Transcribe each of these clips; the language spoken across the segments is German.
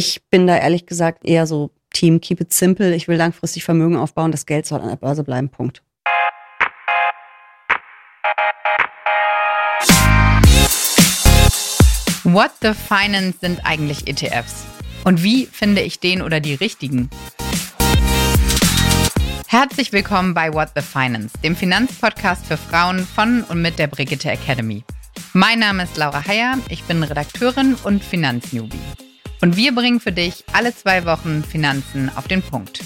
Ich bin da ehrlich gesagt eher so Team Keep it simple. Ich will langfristig Vermögen aufbauen. Das Geld soll an der Börse bleiben. Punkt. What the Finance sind eigentlich ETFs? Und wie finde ich den oder die richtigen? Herzlich willkommen bei What the Finance, dem Finanzpodcast für Frauen von und mit der Brigitte Academy. Mein Name ist Laura Heyer, ich bin Redakteurin und Finanznewbie. Und wir bringen für dich alle zwei Wochen Finanzen auf den Punkt.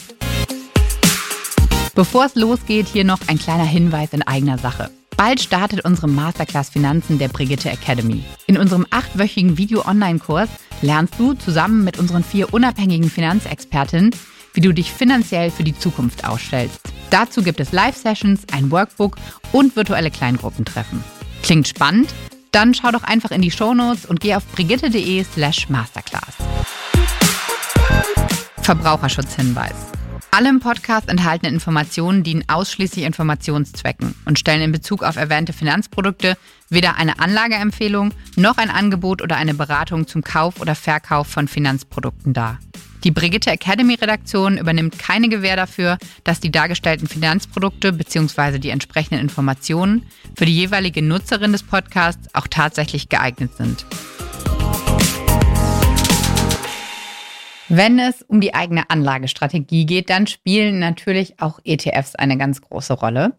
Bevor es losgeht, hier noch ein kleiner Hinweis in eigener Sache. Bald startet unsere Masterclass Finanzen der Brigitte Academy. In unserem achtwöchigen Video-Online-Kurs lernst du zusammen mit unseren vier unabhängigen Finanzexpertinnen, wie du dich finanziell für die Zukunft ausstellst. Dazu gibt es Live-Sessions, ein Workbook und virtuelle Kleingruppentreffen. Klingt spannend? Dann schau doch einfach in die Shownotes und geh auf brigitte.de slash masterclass. Verbraucherschutzhinweis. Alle im Podcast enthaltenen Informationen dienen ausschließlich Informationszwecken und stellen in Bezug auf erwähnte Finanzprodukte weder eine Anlageempfehlung noch ein Angebot oder eine Beratung zum Kauf oder Verkauf von Finanzprodukten dar. Die Brigitte Academy Redaktion übernimmt keine Gewähr dafür, dass die dargestellten Finanzprodukte bzw. die entsprechenden Informationen für die jeweilige Nutzerin des Podcasts auch tatsächlich geeignet sind. Wenn es um die eigene Anlagestrategie geht, dann spielen natürlich auch ETFs eine ganz große Rolle.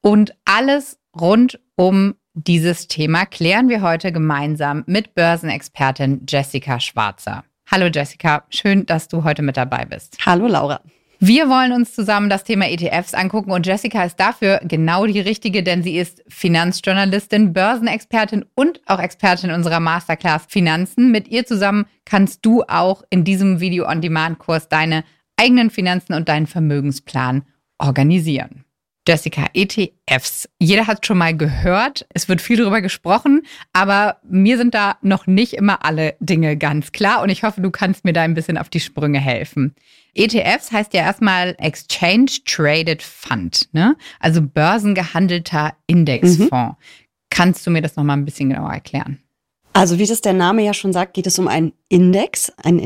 Und alles rund um dieses Thema klären wir heute gemeinsam mit Börsenexpertin Jessica Schwarzer. Hallo Jessica, schön, dass du heute mit dabei bist. Hallo Laura. Wir wollen uns zusammen das Thema ETFs angucken und Jessica ist dafür genau die richtige, denn sie ist Finanzjournalistin, Börsenexpertin und auch Expertin unserer Masterclass Finanzen. Mit ihr zusammen kannst du auch in diesem Video-on-Demand-Kurs deine eigenen Finanzen und deinen Vermögensplan organisieren. Jessica, ETFs. Jeder hat schon mal gehört, es wird viel darüber gesprochen, aber mir sind da noch nicht immer alle Dinge ganz klar und ich hoffe, du kannst mir da ein bisschen auf die Sprünge helfen. ETFs heißt ja erstmal Exchange Traded Fund, ne? also börsengehandelter Indexfonds. Mhm. Kannst du mir das nochmal ein bisschen genauer erklären? Also wie das der Name ja schon sagt, geht es um einen Index, einen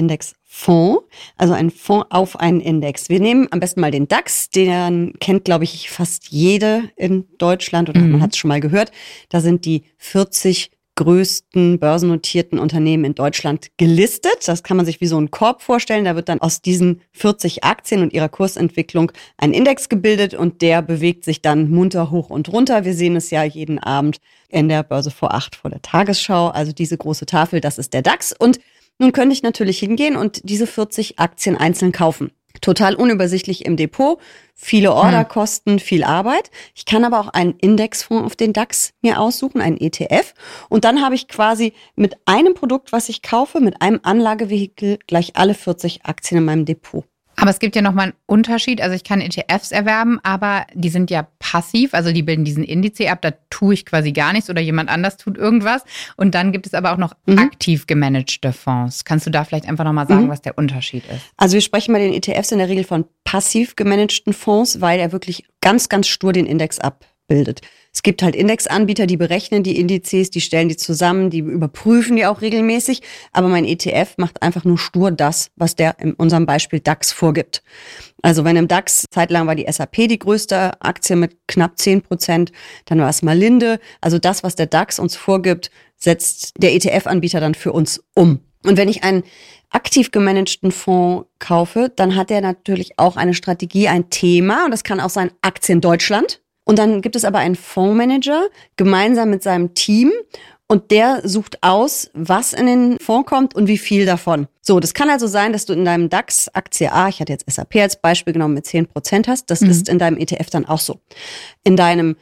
Indexfonds, also einen Fonds auf einen Index. Wir nehmen am besten mal den DAX, den kennt, glaube ich, fast jede in Deutschland oder mhm. man hat es schon mal gehört. Da sind die 40 größten börsennotierten Unternehmen in Deutschland gelistet. Das kann man sich wie so ein Korb vorstellen. Da wird dann aus diesen 40 Aktien und ihrer Kursentwicklung ein Index gebildet und der bewegt sich dann munter hoch und runter. Wir sehen es ja jeden Abend in der Börse vor acht vor der Tagesschau. Also diese große Tafel, das ist der DAX. Und nun könnte ich natürlich hingehen und diese 40 Aktien einzeln kaufen total unübersichtlich im Depot, viele Orderkosten, hm. viel Arbeit. Ich kann aber auch einen Indexfonds auf den DAX mir aussuchen, einen ETF. Und dann habe ich quasi mit einem Produkt, was ich kaufe, mit einem Anlagevehikel gleich alle 40 Aktien in meinem Depot. Aber es gibt ja nochmal einen Unterschied. Also ich kann ETFs erwerben, aber die sind ja passiv, also die bilden diesen Indiz ab, da tue ich quasi gar nichts oder jemand anders tut irgendwas. Und dann gibt es aber auch noch mhm. aktiv gemanagte Fonds. Kannst du da vielleicht einfach nochmal sagen, mhm. was der Unterschied ist? Also wir sprechen bei den ETFs in der Regel von passiv gemanagten Fonds, weil er wirklich ganz, ganz stur den Index abbildet. Es gibt halt Indexanbieter, die berechnen die Indizes, die stellen die zusammen, die überprüfen die auch regelmäßig. Aber mein ETF macht einfach nur stur das, was der in unserem Beispiel DAX vorgibt. Also wenn im DAX zeitlang war die SAP die größte Aktie mit knapp 10 Prozent, dann war es Malinde. Also das, was der DAX uns vorgibt, setzt der ETF-Anbieter dann für uns um. Und wenn ich einen aktiv gemanagten Fonds kaufe, dann hat er natürlich auch eine Strategie, ein Thema. Und das kann auch sein Aktien Deutschland. Und dann gibt es aber einen Fondsmanager gemeinsam mit seinem Team und der sucht aus, was in den Fonds kommt und wie viel davon. So, das kann also sein, dass du in deinem DAX Aktie A, ich hatte jetzt SAP als Beispiel genommen, mit 10 Prozent hast. Das mhm. ist in deinem ETF dann auch so. In deinem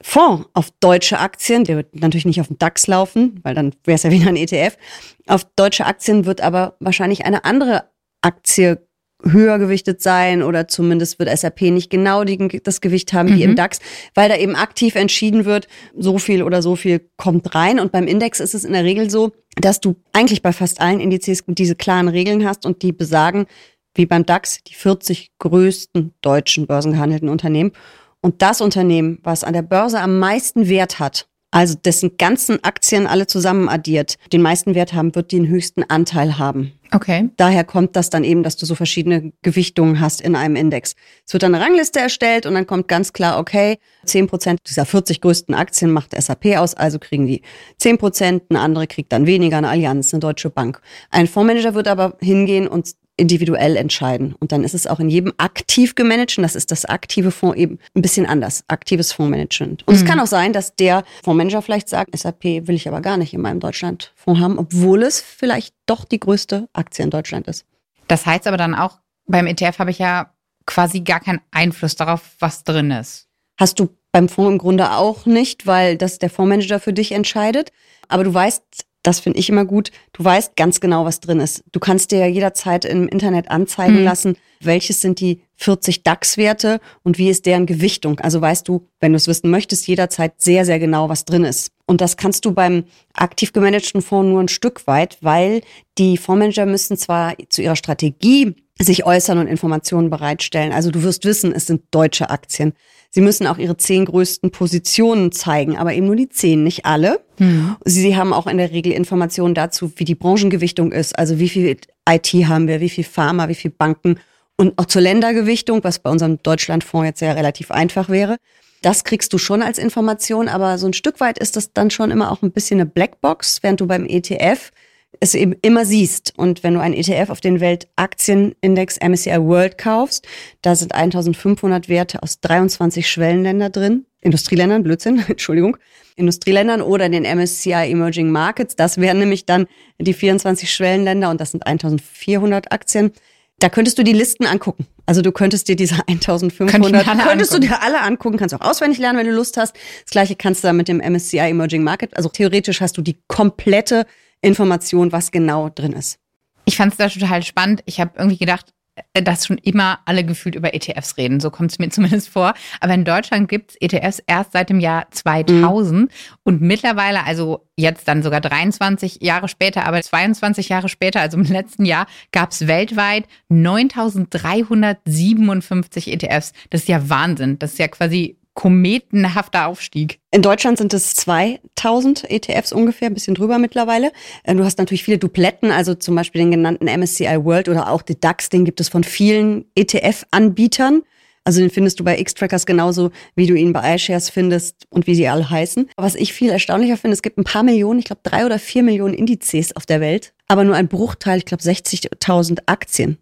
Fonds auf deutsche Aktien, der wird natürlich nicht auf dem DAX laufen, weil dann wäre es ja wieder ein ETF. Auf deutsche Aktien wird aber wahrscheinlich eine andere Aktie höher gewichtet sein oder zumindest wird SAP nicht genau die, das Gewicht haben wie mhm. im DAX, weil da eben aktiv entschieden wird, so viel oder so viel kommt rein. Und beim Index ist es in der Regel so, dass du eigentlich bei fast allen Indizes diese klaren Regeln hast und die besagen, wie beim DAX, die 40 größten deutschen börsengehandelten Unternehmen. Und das Unternehmen, was an der Börse am meisten Wert hat, also dessen ganzen Aktien alle zusammen addiert, den meisten Wert haben, wird den höchsten Anteil haben. Okay. Daher kommt das dann eben, dass du so verschiedene Gewichtungen hast in einem Index. Es wird dann eine Rangliste erstellt und dann kommt ganz klar, okay, 10 Prozent dieser 40 größten Aktien macht SAP aus, also kriegen die 10 Prozent, eine andere kriegt dann weniger, eine Allianz, eine Deutsche Bank. Ein Fondsmanager wird aber hingehen und individuell entscheiden. Und dann ist es auch in jedem aktiv gemanagten, das ist das aktive Fonds eben ein bisschen anders, aktives Fondsmanagement. Und mhm. es kann auch sein, dass der Fondsmanager vielleicht sagt, SAP will ich aber gar nicht in meinem Deutschlandfonds haben, obwohl es vielleicht doch die größte Aktie in Deutschland ist. Das heißt aber dann auch, beim ETF habe ich ja quasi gar keinen Einfluss darauf, was drin ist. Hast du beim Fonds im Grunde auch nicht, weil das der Fondsmanager für dich entscheidet. Aber du weißt das finde ich immer gut. Du weißt ganz genau, was drin ist. Du kannst dir ja jederzeit im Internet anzeigen mhm. lassen, welches sind die 40 DAX-Werte und wie ist deren Gewichtung. Also weißt du, wenn du es wissen möchtest, jederzeit sehr, sehr genau, was drin ist. Und das kannst du beim aktiv gemanagten Fonds nur ein Stück weit, weil die Fondsmanager müssen zwar zu ihrer Strategie sich äußern und Informationen bereitstellen. Also du wirst wissen, es sind deutsche Aktien. Sie müssen auch ihre zehn größten Positionen zeigen, aber eben nur die zehn, nicht alle. Mhm. Sie haben auch in der Regel Informationen dazu, wie die Branchengewichtung ist, also wie viel IT haben wir, wie viel Pharma, wie viel Banken und auch zur Ländergewichtung, was bei unserem Deutschlandfonds jetzt ja relativ einfach wäre. Das kriegst du schon als Information, aber so ein Stück weit ist das dann schon immer auch ein bisschen eine Blackbox, während du beim ETF es eben immer siehst. Und wenn du einen ETF auf den Weltaktienindex MSCI World kaufst, da sind 1500 Werte aus 23 Schwellenländern drin. Industrieländern, Blödsinn, Entschuldigung, Industrieländern oder den MSCI Emerging Markets. Das wären nämlich dann die 24 Schwellenländer und das sind 1400 Aktien. Da könntest du die Listen angucken. Also du könntest dir diese 1500, Könnt könntest angucken. du dir alle angucken, kannst auch auswendig lernen, wenn du Lust hast. Das gleiche kannst du dann mit dem MSCI Emerging Market. Also theoretisch hast du die komplette Information, was genau drin ist. Ich fand es da total spannend. Ich habe irgendwie gedacht, äh, dass schon immer alle gefühlt über ETFs reden. So kommt es mir zumindest vor. Aber in Deutschland gibt es ETFs erst seit dem Jahr 2000 mhm. und mittlerweile, also jetzt dann sogar 23 Jahre später, aber 22 Jahre später, also im letzten Jahr, gab es weltweit 9357 ETFs. Das ist ja Wahnsinn. Das ist ja quasi kometenhafter Aufstieg. In Deutschland sind es 2000 ETFs ungefähr, ein bisschen drüber mittlerweile. Äh, du hast natürlich viele Dupletten, also zum Beispiel den genannten MSCI World oder auch den DAX, den gibt es von vielen ETF-Anbietern. Also den findest du bei X-Trackers genauso, wie du ihn bei iShares findest und wie sie alle heißen. Was ich viel erstaunlicher finde, es gibt ein paar Millionen, ich glaube drei oder vier Millionen Indizes auf der Welt, aber nur ein Bruchteil, ich glaube 60.000 Aktien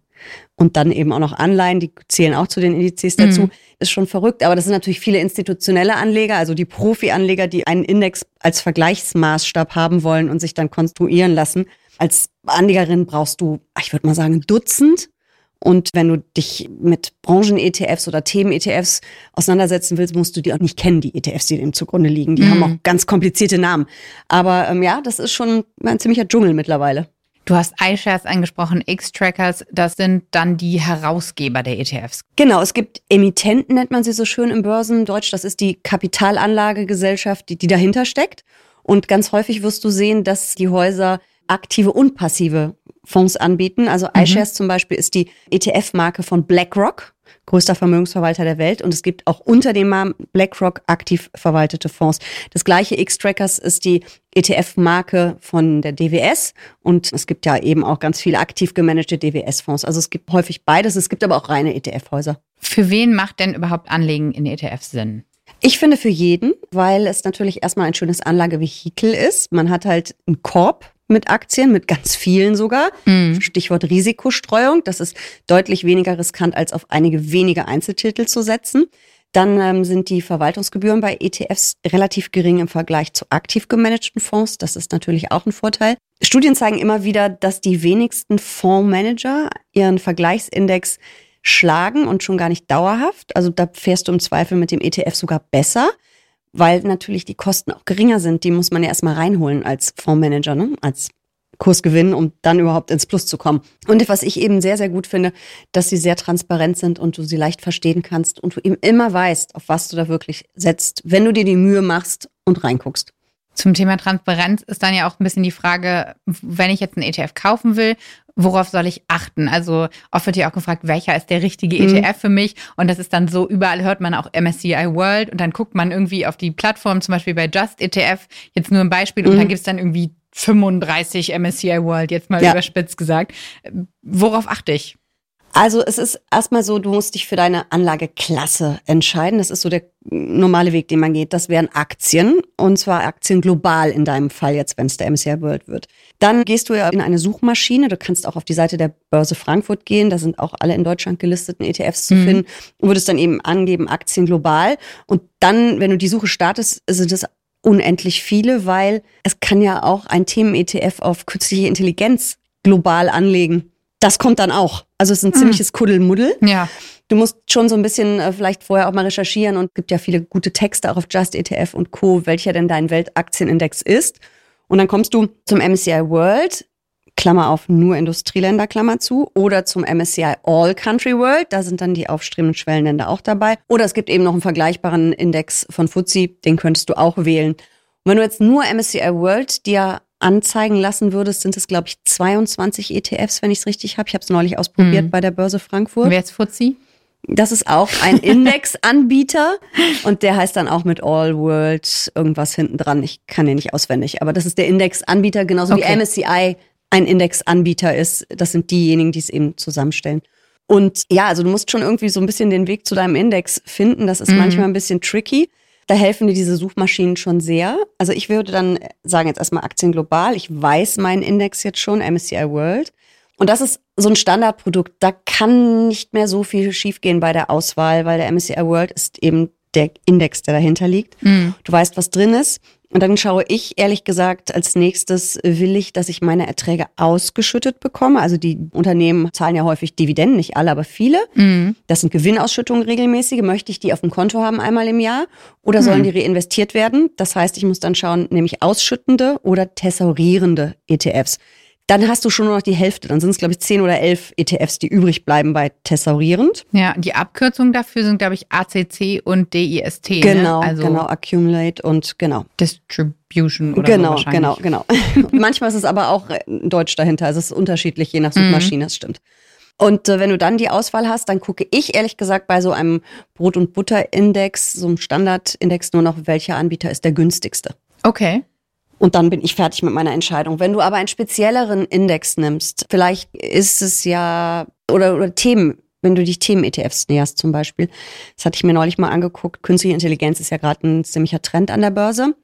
und dann eben auch noch Anleihen, die zählen auch zu den Indizes dazu. Mhm. Ist schon verrückt, aber das sind natürlich viele institutionelle Anleger, also die Profi-Anleger, die einen Index als Vergleichsmaßstab haben wollen und sich dann konstruieren lassen. Als Anlegerin brauchst du, ich würde mal sagen, Dutzend. Und wenn du dich mit Branchen-ETFs oder Themen-ETFs auseinandersetzen willst, musst du die auch nicht kennen, die ETFs, die dem zugrunde liegen. Die mhm. haben auch ganz komplizierte Namen. Aber ähm, ja, das ist schon ein ziemlicher Dschungel mittlerweile. Du hast iShares angesprochen, X-Trackers, das sind dann die Herausgeber der ETFs. Genau, es gibt Emittenten, nennt man sie so schön im Börsendeutsch. Das ist die Kapitalanlagegesellschaft, die, die dahinter steckt. Und ganz häufig wirst du sehen, dass die Häuser aktive und passive Fonds anbieten. Also mhm. iShares zum Beispiel ist die ETF-Marke von BlackRock größter Vermögensverwalter der Welt. Und es gibt auch unter dem Namen BlackRock aktiv verwaltete Fonds. Das gleiche X-Trackers ist die ETF-Marke von der DWS. Und es gibt ja eben auch ganz viele aktiv gemanagte DWS-Fonds. Also es gibt häufig beides. Es gibt aber auch reine ETF-Häuser. Für wen macht denn überhaupt Anlegen in ETFs Sinn? Ich finde für jeden, weil es natürlich erstmal ein schönes Anlagevehikel ist. Man hat halt einen Korb mit Aktien, mit ganz vielen sogar. Mhm. Stichwort Risikostreuung. Das ist deutlich weniger riskant, als auf einige wenige Einzeltitel zu setzen. Dann ähm, sind die Verwaltungsgebühren bei ETFs relativ gering im Vergleich zu aktiv gemanagten Fonds. Das ist natürlich auch ein Vorteil. Studien zeigen immer wieder, dass die wenigsten Fondsmanager ihren Vergleichsindex schlagen und schon gar nicht dauerhaft. Also da fährst du im Zweifel mit dem ETF sogar besser weil natürlich die Kosten auch geringer sind. Die muss man ja erstmal reinholen als Fondsmanager, ne? als Kursgewinn, um dann überhaupt ins Plus zu kommen. Und was ich eben sehr, sehr gut finde, dass sie sehr transparent sind und du sie leicht verstehen kannst und du eben immer weißt, auf was du da wirklich setzt, wenn du dir die Mühe machst und reinguckst. Zum Thema Transparenz ist dann ja auch ein bisschen die Frage, wenn ich jetzt einen ETF kaufen will, worauf soll ich achten? Also oft wird ja auch gefragt, welcher ist der richtige ETF mhm. für mich? Und das ist dann so, überall hört man auch MSCI World und dann guckt man irgendwie auf die Plattform, zum Beispiel bei Just ETF, jetzt nur ein Beispiel, mhm. und dann gibt es dann irgendwie 35 MSCI World, jetzt mal ja. überspitzt gesagt. Worauf achte ich? Also es ist erstmal so, du musst dich für deine Anlageklasse entscheiden. Das ist so der normale Weg, den man geht. Das wären Aktien und zwar Aktien global in deinem Fall jetzt, wenn es der MSCI World wird. Dann gehst du ja in eine Suchmaschine. Du kannst auch auf die Seite der Börse Frankfurt gehen. Da sind auch alle in Deutschland gelisteten ETFs zu mhm. finden. Du würdest dann eben angeben Aktien global und dann, wenn du die Suche startest, sind es unendlich viele, weil es kann ja auch ein Themen-ETF auf künstliche Intelligenz global anlegen. Das kommt dann auch. Also es ist ein mhm. ziemliches Kuddelmuddel. Ja. Du musst schon so ein bisschen äh, vielleicht vorher auch mal recherchieren und gibt ja viele gute Texte auch auf Just ETF und Co., welcher denn dein Weltaktienindex ist. Und dann kommst du zum MSCI World, Klammer auf nur Industrieländer, Klammer zu, oder zum MSCI All Country World, da sind dann die aufstrebenden Schwellenländer auch dabei. Oder es gibt eben noch einen vergleichbaren Index von FTSE, den könntest du auch wählen. Und wenn du jetzt nur MSCI World dir anzeigen lassen würdest, sind es, glaube ich, 22 ETFs, wenn ich es richtig habe. Ich habe es neulich ausprobiert mhm. bei der Börse Frankfurt. Wer ist FTSE? Das ist auch ein Indexanbieter und der heißt dann auch mit All World irgendwas hinten dran. Ich kann den nicht auswendig, aber das ist der Indexanbieter, genauso okay. wie MSCI ein Indexanbieter ist. Das sind diejenigen, die es eben zusammenstellen. Und ja, also du musst schon irgendwie so ein bisschen den Weg zu deinem Index finden. Das ist mhm. manchmal ein bisschen tricky. Da helfen dir diese Suchmaschinen schon sehr. Also ich würde dann sagen, jetzt erstmal Aktien global. Ich weiß meinen Index jetzt schon, MSCI World. Und das ist so ein Standardprodukt. Da kann nicht mehr so viel schiefgehen bei der Auswahl, weil der MSCI World ist eben der Index, der dahinter liegt. Mhm. Du weißt, was drin ist. Und dann schaue ich ehrlich gesagt, als nächstes will ich, dass ich meine Erträge ausgeschüttet bekomme. Also die Unternehmen zahlen ja häufig Dividenden, nicht alle, aber viele. Mhm. Das sind Gewinnausschüttungen regelmäßige. Möchte ich die auf dem Konto haben einmal im Jahr oder sollen mhm. die reinvestiert werden? Das heißt, ich muss dann schauen, nämlich ausschüttende oder tesaurierende ETFs dann hast du schon nur noch die Hälfte. Dann sind es, glaube ich, zehn oder elf ETFs, die übrig bleiben bei Tesaurierend. Ja, die Abkürzungen dafür sind, glaube ich, ACC und DIST. Ne? Genau, ne? also genau, Accumulate und genau. Distribution oder genau, so Genau, genau, genau. Manchmal ist es aber auch äh, Deutsch dahinter. Also es ist unterschiedlich, je nach mhm. Suchmaschine, mhm. das stimmt. Und äh, wenn du dann die Auswahl hast, dann gucke ich ehrlich gesagt bei so einem Brot- und Butter-Index, so einem Standard-Index nur noch, welcher Anbieter ist der günstigste. Okay. Und dann bin ich fertig mit meiner Entscheidung. Wenn du aber einen spezielleren Index nimmst, vielleicht ist es ja, oder, oder Themen, wenn du dich Themen-ETFs näherst zum Beispiel. Das hatte ich mir neulich mal angeguckt. Künstliche Intelligenz ist ja gerade ein ziemlicher Trend an der Börse.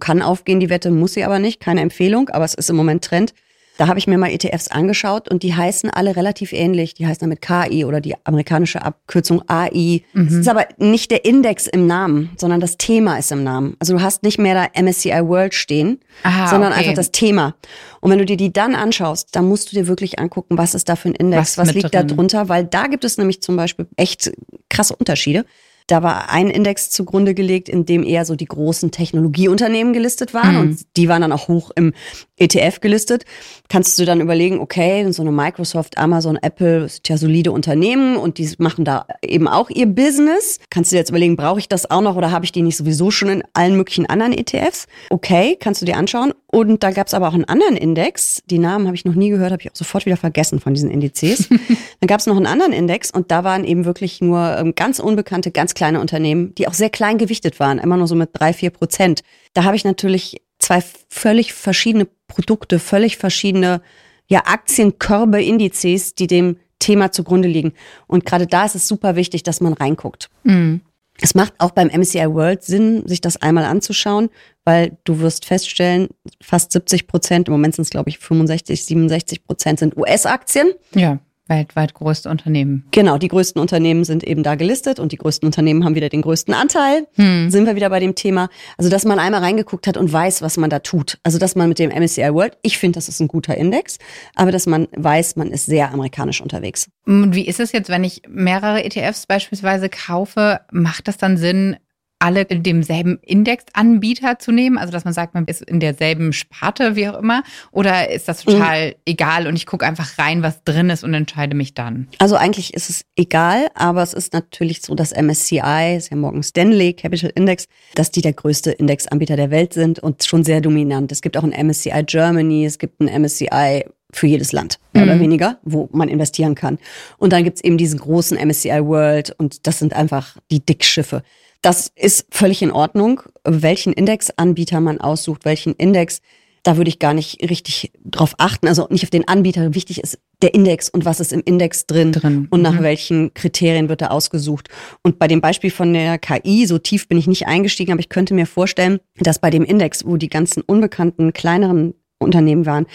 Kann aufgehen, die Wette muss sie aber nicht. Keine Empfehlung, aber es ist im Moment Trend. Da habe ich mir mal ETFs angeschaut und die heißen alle relativ ähnlich. Die heißen damit KI oder die amerikanische Abkürzung AI. Mhm. Es ist aber nicht der Index im Namen, sondern das Thema ist im Namen. Also du hast nicht mehr da MSCI World stehen, Aha, sondern okay. einfach das Thema. Und wenn du dir die dann anschaust, dann musst du dir wirklich angucken, was ist da für ein Index, was, was liegt drin? da drunter, weil da gibt es nämlich zum Beispiel echt krasse Unterschiede. Da war ein Index zugrunde gelegt, in dem eher so die großen Technologieunternehmen gelistet waren mhm. und die waren dann auch hoch im ETF gelistet. Kannst du dann überlegen, okay, so eine Microsoft, Amazon, Apple sind ja solide Unternehmen und die machen da eben auch ihr Business. Kannst du dir jetzt überlegen, brauche ich das auch noch oder habe ich die nicht sowieso schon in allen möglichen anderen ETFs? Okay, kannst du dir anschauen. Und da gab es aber auch einen anderen Index. Die Namen habe ich noch nie gehört, habe ich auch sofort wieder vergessen von diesen Indizes. dann gab es noch einen anderen Index und da waren eben wirklich nur ähm, ganz unbekannte, ganz kleine Unternehmen, die auch sehr klein gewichtet waren, immer nur so mit drei, vier Prozent. Da habe ich natürlich zwei völlig verschiedene Produkte, völlig verschiedene ja, Aktienkörbe, Indizes, die dem Thema zugrunde liegen. Und gerade da ist es super wichtig, dass man reinguckt. Mhm. Es macht auch beim MCI World Sinn, sich das einmal anzuschauen, weil du wirst feststellen, fast 70 Prozent, im Moment sind es glaube ich 65, 67 Prozent sind US-Aktien. Ja. Weltweit größte Unternehmen. Genau, die größten Unternehmen sind eben da gelistet und die größten Unternehmen haben wieder den größten Anteil. Hm. Sind wir wieder bei dem Thema. Also, dass man einmal reingeguckt hat und weiß, was man da tut. Also, dass man mit dem MSCI World, ich finde, das ist ein guter Index, aber dass man weiß, man ist sehr amerikanisch unterwegs. Und wie ist es jetzt, wenn ich mehrere ETFs beispielsweise kaufe? Macht das dann Sinn, alle in demselben Indexanbieter zu nehmen? Also, dass man sagt, man ist in derselben Sparte, wie auch immer? Oder ist das total mhm. egal und ich gucke einfach rein, was drin ist und entscheide mich dann? Also, eigentlich ist es egal, aber es ist natürlich so, dass MSCI, ist ja Morgan Stanley Capital Index, dass die der größte Indexanbieter der Welt sind und schon sehr dominant. Es gibt auch ein MSCI Germany, es gibt ein MSCI für jedes Land, mehr Mhm. oder weniger, wo man investieren kann. Und dann gibt's eben diesen großen MSCI World und das sind einfach die Dickschiffe. Das ist völlig in Ordnung, welchen Indexanbieter man aussucht, welchen Index. Da würde ich gar nicht richtig drauf achten. Also nicht auf den Anbieter. Wichtig ist der Index und was ist im Index drin, Drin, und nach mhm. welchen Kriterien wird er ausgesucht. Und bei dem Beispiel von der KI, so tief bin ich nicht eingestiegen, aber ich könnte mir vorstellen, dass bei dem Index, wo die ganzen unbekannten kleineren Unternehmen waren,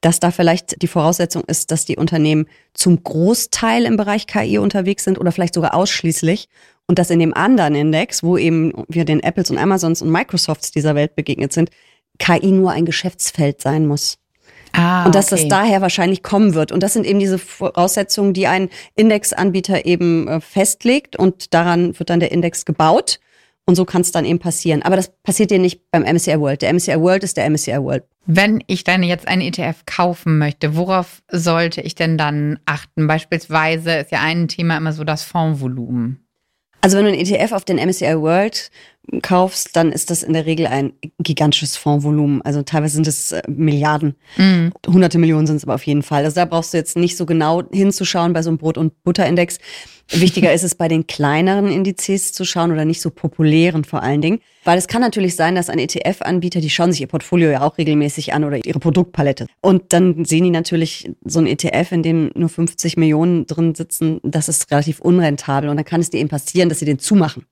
dass da vielleicht die Voraussetzung ist, dass die Unternehmen zum Großteil im Bereich KI unterwegs sind oder vielleicht sogar ausschließlich. Und dass in dem anderen Index, wo eben wir den Apples und Amazons und Microsofts dieser Welt begegnet sind, KI nur ein Geschäftsfeld sein muss. Ah, Und dass okay. das daher wahrscheinlich kommen wird. Und das sind eben diese Voraussetzungen, die ein Indexanbieter eben äh, festlegt und daran wird dann der Index gebaut. Und so kann es dann eben passieren. Aber das passiert dir nicht beim MSCI World. Der MSCI World ist der MSCI World. Wenn ich dann jetzt einen ETF kaufen möchte, worauf sollte ich denn dann achten? Beispielsweise ist ja ein Thema immer so das Fondsvolumen. Also wenn du einen ETF auf den MSCI World kaufst, dann ist das in der Regel ein gigantisches Fondsvolumen. Also teilweise sind es äh, Milliarden. Mhm. Hunderte Millionen sind es aber auf jeden Fall. Also da brauchst du jetzt nicht so genau hinzuschauen bei so einem Brot- und Butterindex. Wichtiger ist es, bei den kleineren Indizes zu schauen oder nicht so populären vor allen Dingen. Weil es kann natürlich sein, dass ein ETF-Anbieter, die schauen sich ihr Portfolio ja auch regelmäßig an oder ihre Produktpalette. Und dann sehen die natürlich so ein ETF, in dem nur 50 Millionen drin sitzen, das ist relativ unrentabel. Und dann kann es dir eben passieren, dass sie den zumachen.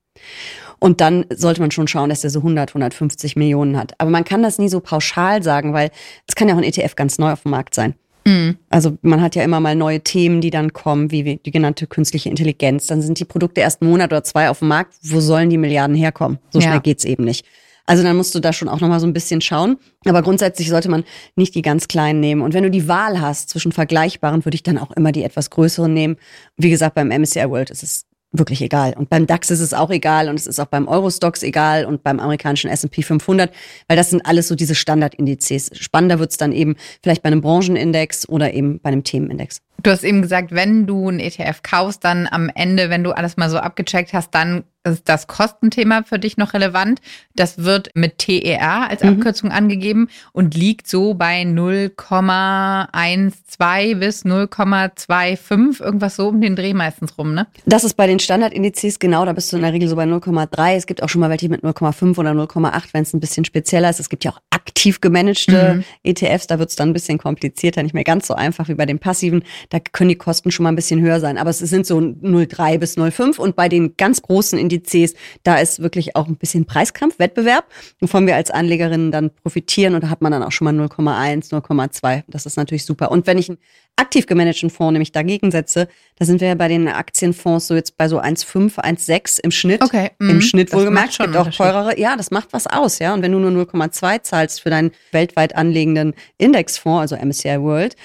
Und dann sollte man schon schauen, dass der so 100, 150 Millionen hat. Aber man kann das nie so pauschal sagen, weil es kann ja auch ein ETF ganz neu auf dem Markt sein. Mhm. Also man hat ja immer mal neue Themen, die dann kommen, wie die genannte künstliche Intelligenz. Dann sind die Produkte erst einen Monat oder zwei auf dem Markt. Wo sollen die Milliarden herkommen? So Ja. schnell geht's eben nicht. Also dann musst du da schon auch nochmal so ein bisschen schauen. Aber grundsätzlich sollte man nicht die ganz kleinen nehmen. Und wenn du die Wahl hast zwischen vergleichbaren, würde ich dann auch immer die etwas größeren nehmen. Wie gesagt, beim MSCI World ist es wirklich egal. Und beim DAX ist es auch egal und es ist auch beim Eurostox egal und beim amerikanischen S&P 500, weil das sind alles so diese Standardindizes. Spannender wird's dann eben vielleicht bei einem Branchenindex oder eben bei einem Themenindex. Du hast eben gesagt, wenn du einen ETF kaufst, dann am Ende, wenn du alles mal so abgecheckt hast, dann ist das Kostenthema für dich noch relevant. Das wird mit TER als Mhm. Abkürzung angegeben und liegt so bei 0,12 bis 0,25, irgendwas so um den Dreh meistens rum, ne? Das ist bei den Standardindizes genau, da bist du in der Regel so bei 0,3. Es gibt auch schon mal welche mit 0,5 oder 0,8, wenn es ein bisschen spezieller ist. Es gibt ja auch aktiv gemanagte Mhm. ETFs, da wird es dann ein bisschen komplizierter, nicht mehr ganz so einfach wie bei den passiven. Da können die Kosten schon mal ein bisschen höher sein. Aber es sind so 0,3 bis 0,5 und bei den ganz großen Indizes, da ist wirklich auch ein bisschen Preiskampf, Wettbewerb, wovon wir als Anlegerinnen dann profitieren und da hat man dann auch schon mal 0,1, 0,2. Das ist natürlich super. Und wenn ich einen aktiv gemanagten Fonds nämlich dagegen setze, da sind wir ja bei den Aktienfonds so jetzt bei so 1,5, 1,6 im Schnitt. Okay, Im mhm. Schnitt wohlgemerkt. gibt auch teurere. Ja, das macht was aus, ja. Und wenn du nur 0,2 zahlst für deinen weltweit anlegenden Indexfonds, also MSCI World,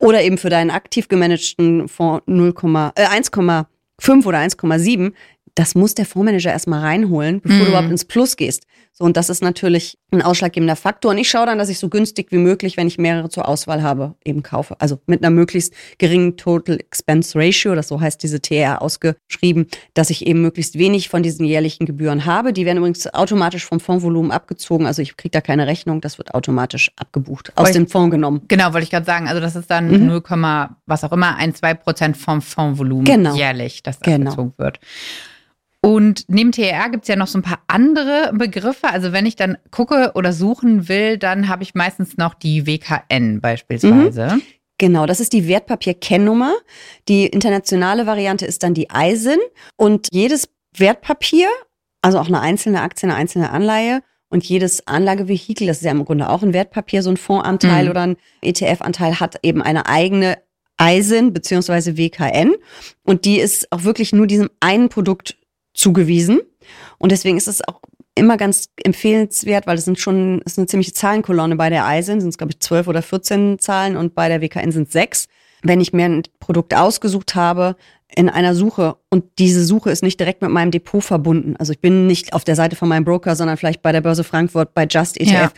oder eben für deinen aktiv gemanagten Fonds 0, äh, 1,5 oder 1,7, das muss der Fondsmanager erstmal reinholen, bevor Mhm. du überhaupt ins Plus gehst. So, und das ist natürlich ein ausschlaggebender Faktor. Und ich schaue dann, dass ich so günstig wie möglich, wenn ich mehrere zur Auswahl habe, eben kaufe. Also mit einer möglichst geringen Total Expense Ratio, das so heißt diese TR ausgeschrieben, dass ich eben möglichst wenig von diesen jährlichen Gebühren habe. Die werden übrigens automatisch vom Fondsvolumen abgezogen. Also ich kriege da keine Rechnung, das wird automatisch abgebucht, aus dem Fonds genommen. Genau, wollte ich gerade sagen. Also das ist dann Mhm. 0, was auch immer, ein, 2 Prozent vom Fondsvolumen Genau. jährlich, das Genau. abgezogen wird. Und neben TER gibt es ja noch so ein paar andere Begriffe. Also wenn ich dann gucke oder suchen will, dann habe ich meistens noch die WKN beispielsweise. Genau, das ist die Wertpapierkennnummer. Die internationale Variante ist dann die ISIN. Und jedes Wertpapier, also auch eine einzelne Aktie, eine einzelne Anleihe und jedes Anlagevehikel, das ist ja im Grunde auch ein Wertpapier, so ein Fondsanteil Mhm. oder ein ETF-Anteil, hat eben eine eigene ISIN beziehungsweise WKN. Und die ist auch wirklich nur diesem einen Produkt zugewiesen. Und deswegen ist es auch immer ganz empfehlenswert, weil es sind schon, es ist eine ziemliche Zahlenkolonne bei der ISIN, sind es glaube ich 12 oder 14 Zahlen und bei der WKN sind sechs. Wenn ich mir ein Produkt ausgesucht habe in einer Suche und diese Suche ist nicht direkt mit meinem Depot verbunden, also ich bin nicht auf der Seite von meinem Broker, sondern vielleicht bei der Börse Frankfurt, bei Just ETF, Ja.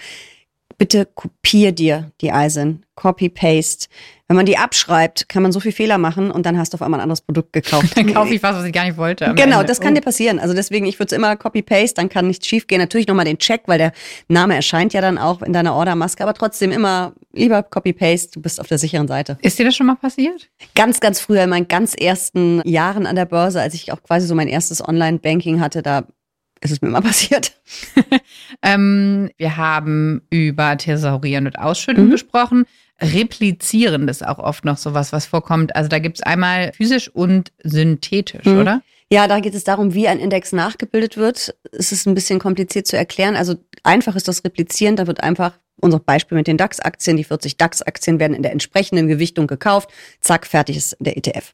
Bitte kopier dir die Eisen. Copy, paste. Wenn man die abschreibt, kann man so viel Fehler machen und dann hast du auf einmal ein anderes Produkt gekauft. dann kaufe ich was, was ich gar nicht wollte. Genau, Ende. das kann oh. dir passieren. Also deswegen, ich würde es immer Copy-Paste, dann kann nichts schief gehen. Natürlich nochmal den Check, weil der Name erscheint ja dann auch in deiner Ordermaske, aber trotzdem immer lieber Copy-Paste, du bist auf der sicheren Seite. Ist dir das schon mal passiert? Ganz, ganz früher, in meinen ganz ersten Jahren an der Börse, als ich auch quasi so mein erstes Online-Banking hatte, da ist es mir mal passiert. ähm, wir haben über Thesaurieren und Ausschütten mhm. gesprochen. Replizieren ist auch oft noch sowas, was vorkommt. Also da gibt es einmal physisch und synthetisch, mhm. oder? Ja, da geht es darum, wie ein Index nachgebildet wird. Es ist ein bisschen kompliziert zu erklären. Also einfach ist das Replizieren. Da wird einfach unser Beispiel mit den DAX-Aktien. Die 40 DAX-Aktien werden in der entsprechenden Gewichtung gekauft. Zack, fertig ist der ETF.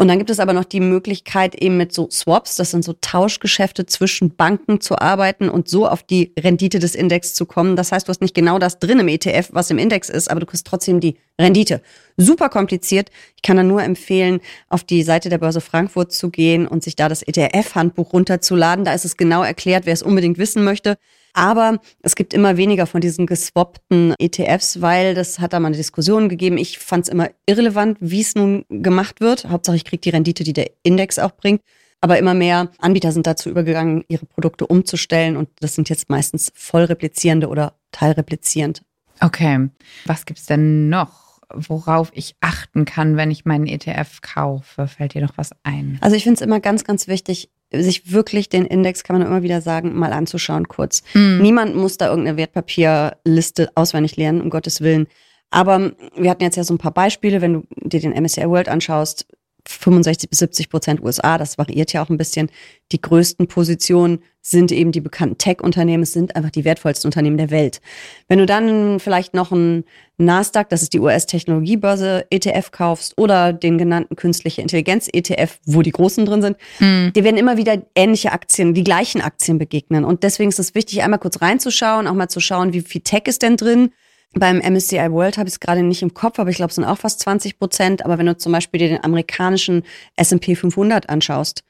Und dann gibt es aber noch die Möglichkeit, eben mit so Swaps, das sind so Tauschgeschäfte zwischen Banken zu arbeiten und so auf die Rendite des Index zu kommen. Das heißt, du hast nicht genau das drin im ETF, was im Index ist, aber du kriegst trotzdem die Rendite. Super kompliziert. Ich kann da nur empfehlen, auf die Seite der Börse Frankfurt zu gehen und sich da das ETF-Handbuch runterzuladen. Da ist es genau erklärt, wer es unbedingt wissen möchte. Aber es gibt immer weniger von diesen geswappten ETFs, weil das hat da mal eine Diskussion gegeben. Ich fand es immer irrelevant, wie es nun gemacht wird. Hauptsache, ich kriege die Rendite, die der Index auch bringt. Aber immer mehr Anbieter sind dazu übergegangen, ihre Produkte umzustellen. Und das sind jetzt meistens voll replizierende oder teilreplizierend. Okay. Was gibt's denn noch? worauf ich achten kann, wenn ich meinen ETF kaufe? Fällt dir noch was ein? Also ich finde es immer ganz, ganz wichtig, sich wirklich den Index, kann man immer wieder sagen, mal anzuschauen kurz. Mhm. Niemand muss da irgendeine Wertpapierliste auswendig lernen, um Gottes Willen. Aber wir hatten jetzt ja so ein paar Beispiele, wenn du dir den MSCI World anschaust, 65 bis 70 Prozent USA, das variiert ja auch ein bisschen. Die größten Positionen sind eben die bekannten Tech-Unternehmen, es sind einfach die wertvollsten Unternehmen der Welt. Wenn du dann vielleicht noch ein Nasdaq, das ist die US-Technologiebörse ETF kaufst oder den genannten künstliche Intelligenz-ETF, wo die großen drin sind, mhm. dir werden immer wieder ähnliche Aktien, die gleichen Aktien begegnen. Und deswegen ist es wichtig, einmal kurz reinzuschauen, auch mal zu schauen, wie viel Tech ist denn drin beim MSCI World habe ich es gerade nicht im Kopf, aber ich glaube, es sind auch fast 20 Prozent. Aber wenn du zum Beispiel dir den amerikanischen S&P 500 anschaust,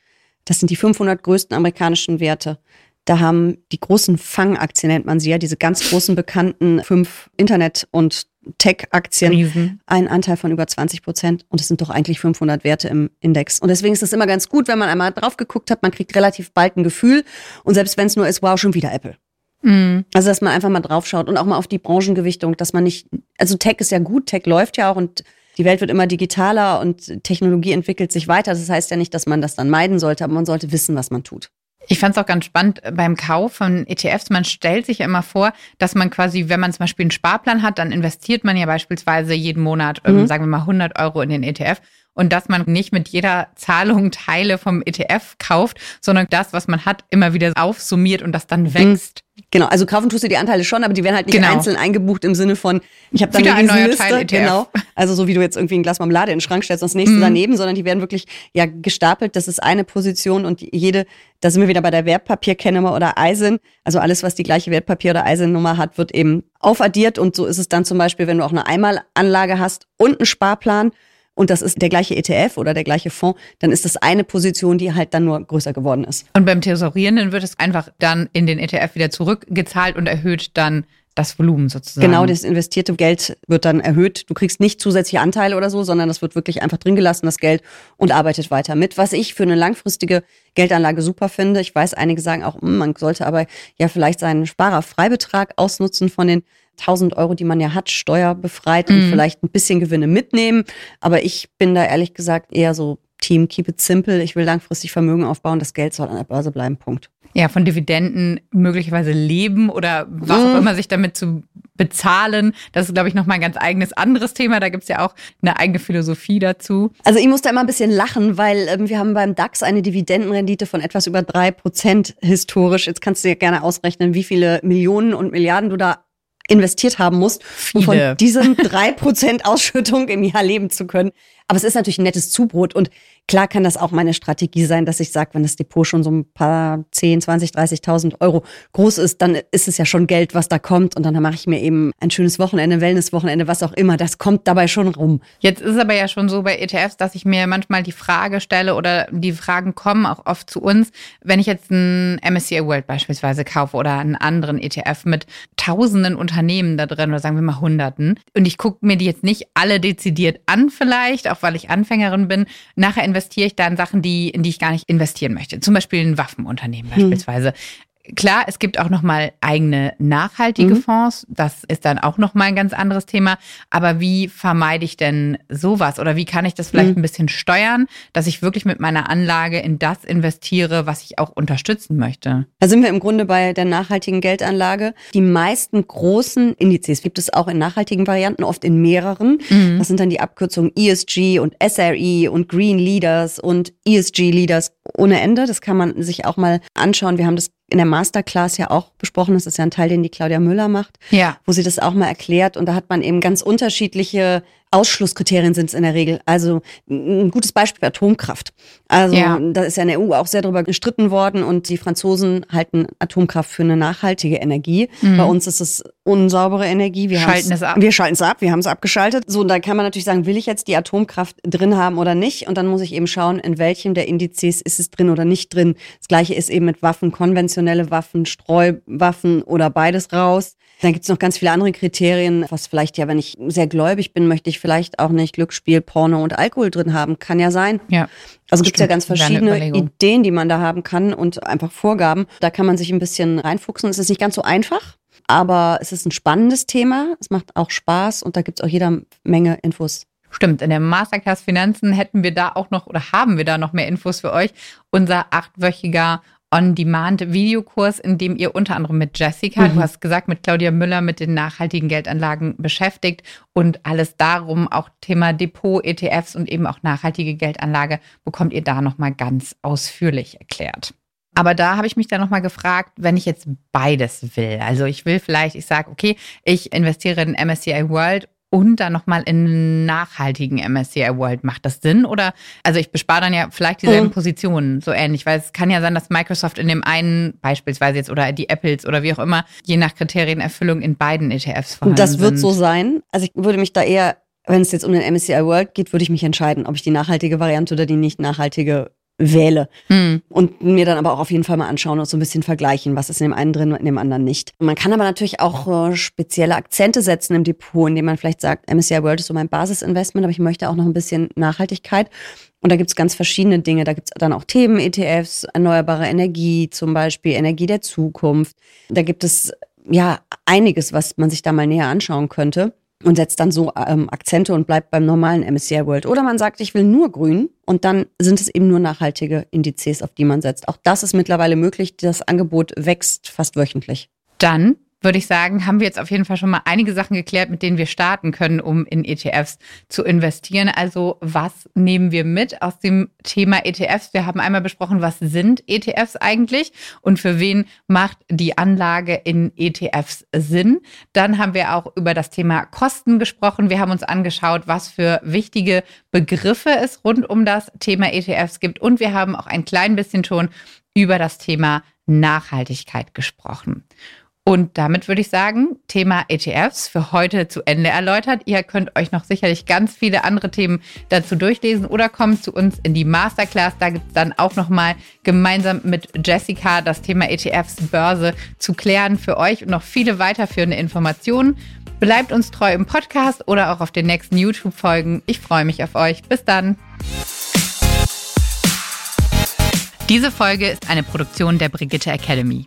das sind die 500 größten amerikanischen Werte. Da haben die großen Fangaktien, nennt man sie ja, diese ganz großen bekannten fünf Internet- und Tech-Aktien einen Anteil von über 20 Prozent. Und es sind doch eigentlich 500 Werte im Index. Und deswegen ist es immer ganz gut, wenn man einmal drauf geguckt hat, man kriegt relativ bald ein Gefühl. Und selbst wenn es nur ist, wow, schon wieder Apple. Mhm. Also, dass man einfach mal draufschaut und auch mal auf die Branchengewichtung, dass man nicht, also Tech ist ja gut, Tech läuft ja auch und die Welt wird immer digitaler und Technologie entwickelt sich weiter. Das heißt ja nicht, dass man das dann meiden sollte, aber man sollte wissen, was man tut. Ich fand es auch ganz spannend beim Kauf von ETFs. Man stellt sich ja immer vor, dass man quasi, wenn man zum Beispiel einen Sparplan hat, dann investiert man ja beispielsweise jeden Monat, ähm, mhm. sagen wir mal 100 Euro in den ETF und dass man nicht mit jeder Zahlung Teile vom ETF kauft, sondern das, was man hat, immer wieder aufsummiert und das dann mhm. wächst. Genau, also kaufen tust du die Anteile schon, aber die werden halt nicht genau. einzeln eingebucht im Sinne von, ich habe dann Wieder eine ein Liste, genau. Also so wie du jetzt irgendwie ein Glas Marmelade in den Schrank stellst und das nächste mhm. daneben, sondern die werden wirklich ja gestapelt. Das ist eine Position und jede, da sind wir wieder bei der Wertpapierkennummer oder Eisen. Also alles, was die gleiche Wertpapier- oder Eisennummer hat, wird eben aufaddiert und so ist es dann zum Beispiel, wenn du auch eine Einmalanlage hast und einen Sparplan und das ist der gleiche ETF oder der gleiche Fonds, dann ist das eine Position, die halt dann nur größer geworden ist. Und beim Thesaurierenden wird es einfach dann in den ETF wieder zurückgezahlt und erhöht dann das Volumen sozusagen. Genau, das investierte Geld wird dann erhöht. Du kriegst nicht zusätzliche Anteile oder so, sondern das wird wirklich einfach drin gelassen, das Geld, und arbeitet weiter mit. Was ich für eine langfristige Geldanlage super finde. Ich weiß, einige sagen auch, hm, man sollte aber ja vielleicht seinen Sparerfreibetrag ausnutzen von den 1000 Euro, die man ja hat, steuerbefreit und mhm. vielleicht ein bisschen Gewinne mitnehmen. Aber ich bin da ehrlich gesagt eher so Team, keep it simple. Ich will langfristig Vermögen aufbauen. Das Geld soll an der Börse bleiben. Punkt. Ja, von Dividenden möglicherweise leben oder was auch mhm. immer sich damit zu bezahlen. Das ist, glaube ich, nochmal ein ganz eigenes anderes Thema. Da gibt es ja auch eine eigene Philosophie dazu. Also ich muss da immer ein bisschen lachen, weil ähm, wir haben beim DAX eine Dividendenrendite von etwas über drei Prozent historisch. Jetzt kannst du dir gerne ausrechnen, wie viele Millionen und Milliarden du da investiert haben musst, um von diesen drei Prozent Ausschüttung im Jahr leben zu können. Aber es ist natürlich ein nettes Zubrot und Klar kann das auch meine Strategie sein, dass ich sage, wenn das Depot schon so ein paar 10, 20, 30.000 Euro groß ist, dann ist es ja schon Geld, was da kommt. Und dann mache ich mir eben ein schönes Wochenende, Wellnesswochenende, was auch immer. Das kommt dabei schon rum. Jetzt ist es aber ja schon so bei ETFs, dass ich mir manchmal die Frage stelle oder die Fragen kommen auch oft zu uns, wenn ich jetzt einen MSCI World beispielsweise kaufe oder einen anderen ETF mit tausenden Unternehmen da drin oder sagen wir mal Hunderten und ich gucke mir die jetzt nicht alle dezidiert an vielleicht, auch weil ich Anfängerin bin, nachher investiere ich da in Sachen, die, in die ich gar nicht investieren möchte. Zum Beispiel ein Waffenunternehmen hm. beispielsweise. Klar, es gibt auch noch mal eigene nachhaltige mhm. Fonds. Das ist dann auch noch mal ein ganz anderes Thema. Aber wie vermeide ich denn sowas? Oder wie kann ich das vielleicht mhm. ein bisschen steuern, dass ich wirklich mit meiner Anlage in das investiere, was ich auch unterstützen möchte? Da sind wir im Grunde bei der nachhaltigen Geldanlage. Die meisten großen Indizes gibt es auch in nachhaltigen Varianten, oft in mehreren. Mhm. Das sind dann die Abkürzungen ESG und SRE und Green Leaders und ESG Leaders ohne Ende. Das kann man sich auch mal anschauen. Wir haben das in der Masterclass ja auch besprochen. Das ist ja ein Teil, den die Claudia Müller macht, ja. wo sie das auch mal erklärt. Und da hat man eben ganz unterschiedliche Ausschlusskriterien sind es in der Regel. Also ein gutes Beispiel Atomkraft. Also ja. da ist ja in der EU auch sehr darüber gestritten worden und die Franzosen halten Atomkraft für eine nachhaltige Energie. Mhm. Bei uns ist es unsaubere Energie. Wir schalten es ab. Wir schalten es ab, wir haben es abgeschaltet. So, und da kann man natürlich sagen, will ich jetzt die Atomkraft drin haben oder nicht? Und dann muss ich eben schauen, in welchem der Indizes ist es drin oder nicht drin. Das gleiche ist eben mit Waffen, konventionelle Waffen, Streuwaffen oder beides raus. Dann gibt es noch ganz viele andere Kriterien, was vielleicht ja, wenn ich sehr gläubig bin, möchte ich vielleicht auch nicht Glücksspiel, Porno und Alkohol drin haben. Kann ja sein. Ja. Also gibt es ja ganz verschiedene Ideen, die man da haben kann und einfach Vorgaben. Da kann man sich ein bisschen reinfuchsen. Es ist nicht ganz so einfach, aber es ist ein spannendes Thema. Es macht auch Spaß und da gibt es auch jeder Menge Infos Stimmt, in der Masterclass Finanzen hätten wir da auch noch oder haben wir da noch mehr Infos für euch. Unser achtwöchiger On-Demand-Videokurs, in dem ihr unter anderem mit Jessica, mhm. du hast gesagt, mit Claudia Müller mit den nachhaltigen Geldanlagen beschäftigt und alles darum, auch Thema Depot, ETFs und eben auch nachhaltige Geldanlage, bekommt ihr da nochmal ganz ausführlich erklärt. Aber da habe ich mich dann nochmal gefragt, wenn ich jetzt beides will. Also ich will vielleicht, ich sage, okay, ich investiere in MSCI World und dann nochmal in nachhaltigen MSCI World. Macht das Sinn? Oder, also ich bespare dann ja vielleicht dieselben mhm. Positionen, so ähnlich, weil es kann ja sein, dass Microsoft in dem einen beispielsweise jetzt oder die Apples oder wie auch immer, je nach Kriterienerfüllung in beiden ETFs vorhanden Das wird sind. so sein. Also ich würde mich da eher, wenn es jetzt um den MSCI World geht, würde ich mich entscheiden, ob ich die nachhaltige Variante oder die nicht nachhaltige wähle. Hm. Und mir dann aber auch auf jeden Fall mal anschauen und so ein bisschen vergleichen, was ist in dem einen drin und in dem anderen nicht. man kann aber natürlich auch äh, spezielle Akzente setzen im Depot, indem man vielleicht sagt, MSCI World ist so mein Basisinvestment, aber ich möchte auch noch ein bisschen Nachhaltigkeit. Und da gibt's ganz verschiedene Dinge. Da gibt's dann auch Themen, ETFs, erneuerbare Energie zum Beispiel, Energie der Zukunft. Da gibt es ja einiges, was man sich da mal näher anschauen könnte und setzt dann so ähm, Akzente und bleibt beim normalen MSCI World. Oder man sagt, ich will nur grün und dann sind es eben nur nachhaltige Indizes, auf die man setzt. Auch das ist mittlerweile möglich. Das Angebot wächst fast wöchentlich. Dann würde ich sagen, haben wir jetzt auf jeden Fall schon mal einige Sachen geklärt, mit denen wir starten können, um in ETFs zu investieren. Also was nehmen wir mit aus dem Thema ETFs? Wir haben einmal besprochen, was sind ETFs eigentlich und für wen macht die Anlage in ETFs Sinn. Dann haben wir auch über das Thema Kosten gesprochen. Wir haben uns angeschaut, was für wichtige Begriffe es rund um das Thema ETFs gibt und wir haben auch ein klein bisschen schon über das Thema Nachhaltigkeit gesprochen. Und damit würde ich sagen, Thema ETFs für heute zu Ende erläutert. Ihr könnt euch noch sicherlich ganz viele andere Themen dazu durchlesen oder kommt zu uns in die Masterclass. Da gibt es dann auch nochmal gemeinsam mit Jessica das Thema ETFs Börse zu klären für euch und noch viele weiterführende Informationen. Bleibt uns treu im Podcast oder auch auf den nächsten YouTube-Folgen. Ich freue mich auf euch. Bis dann. Diese Folge ist eine Produktion der Brigitte Academy.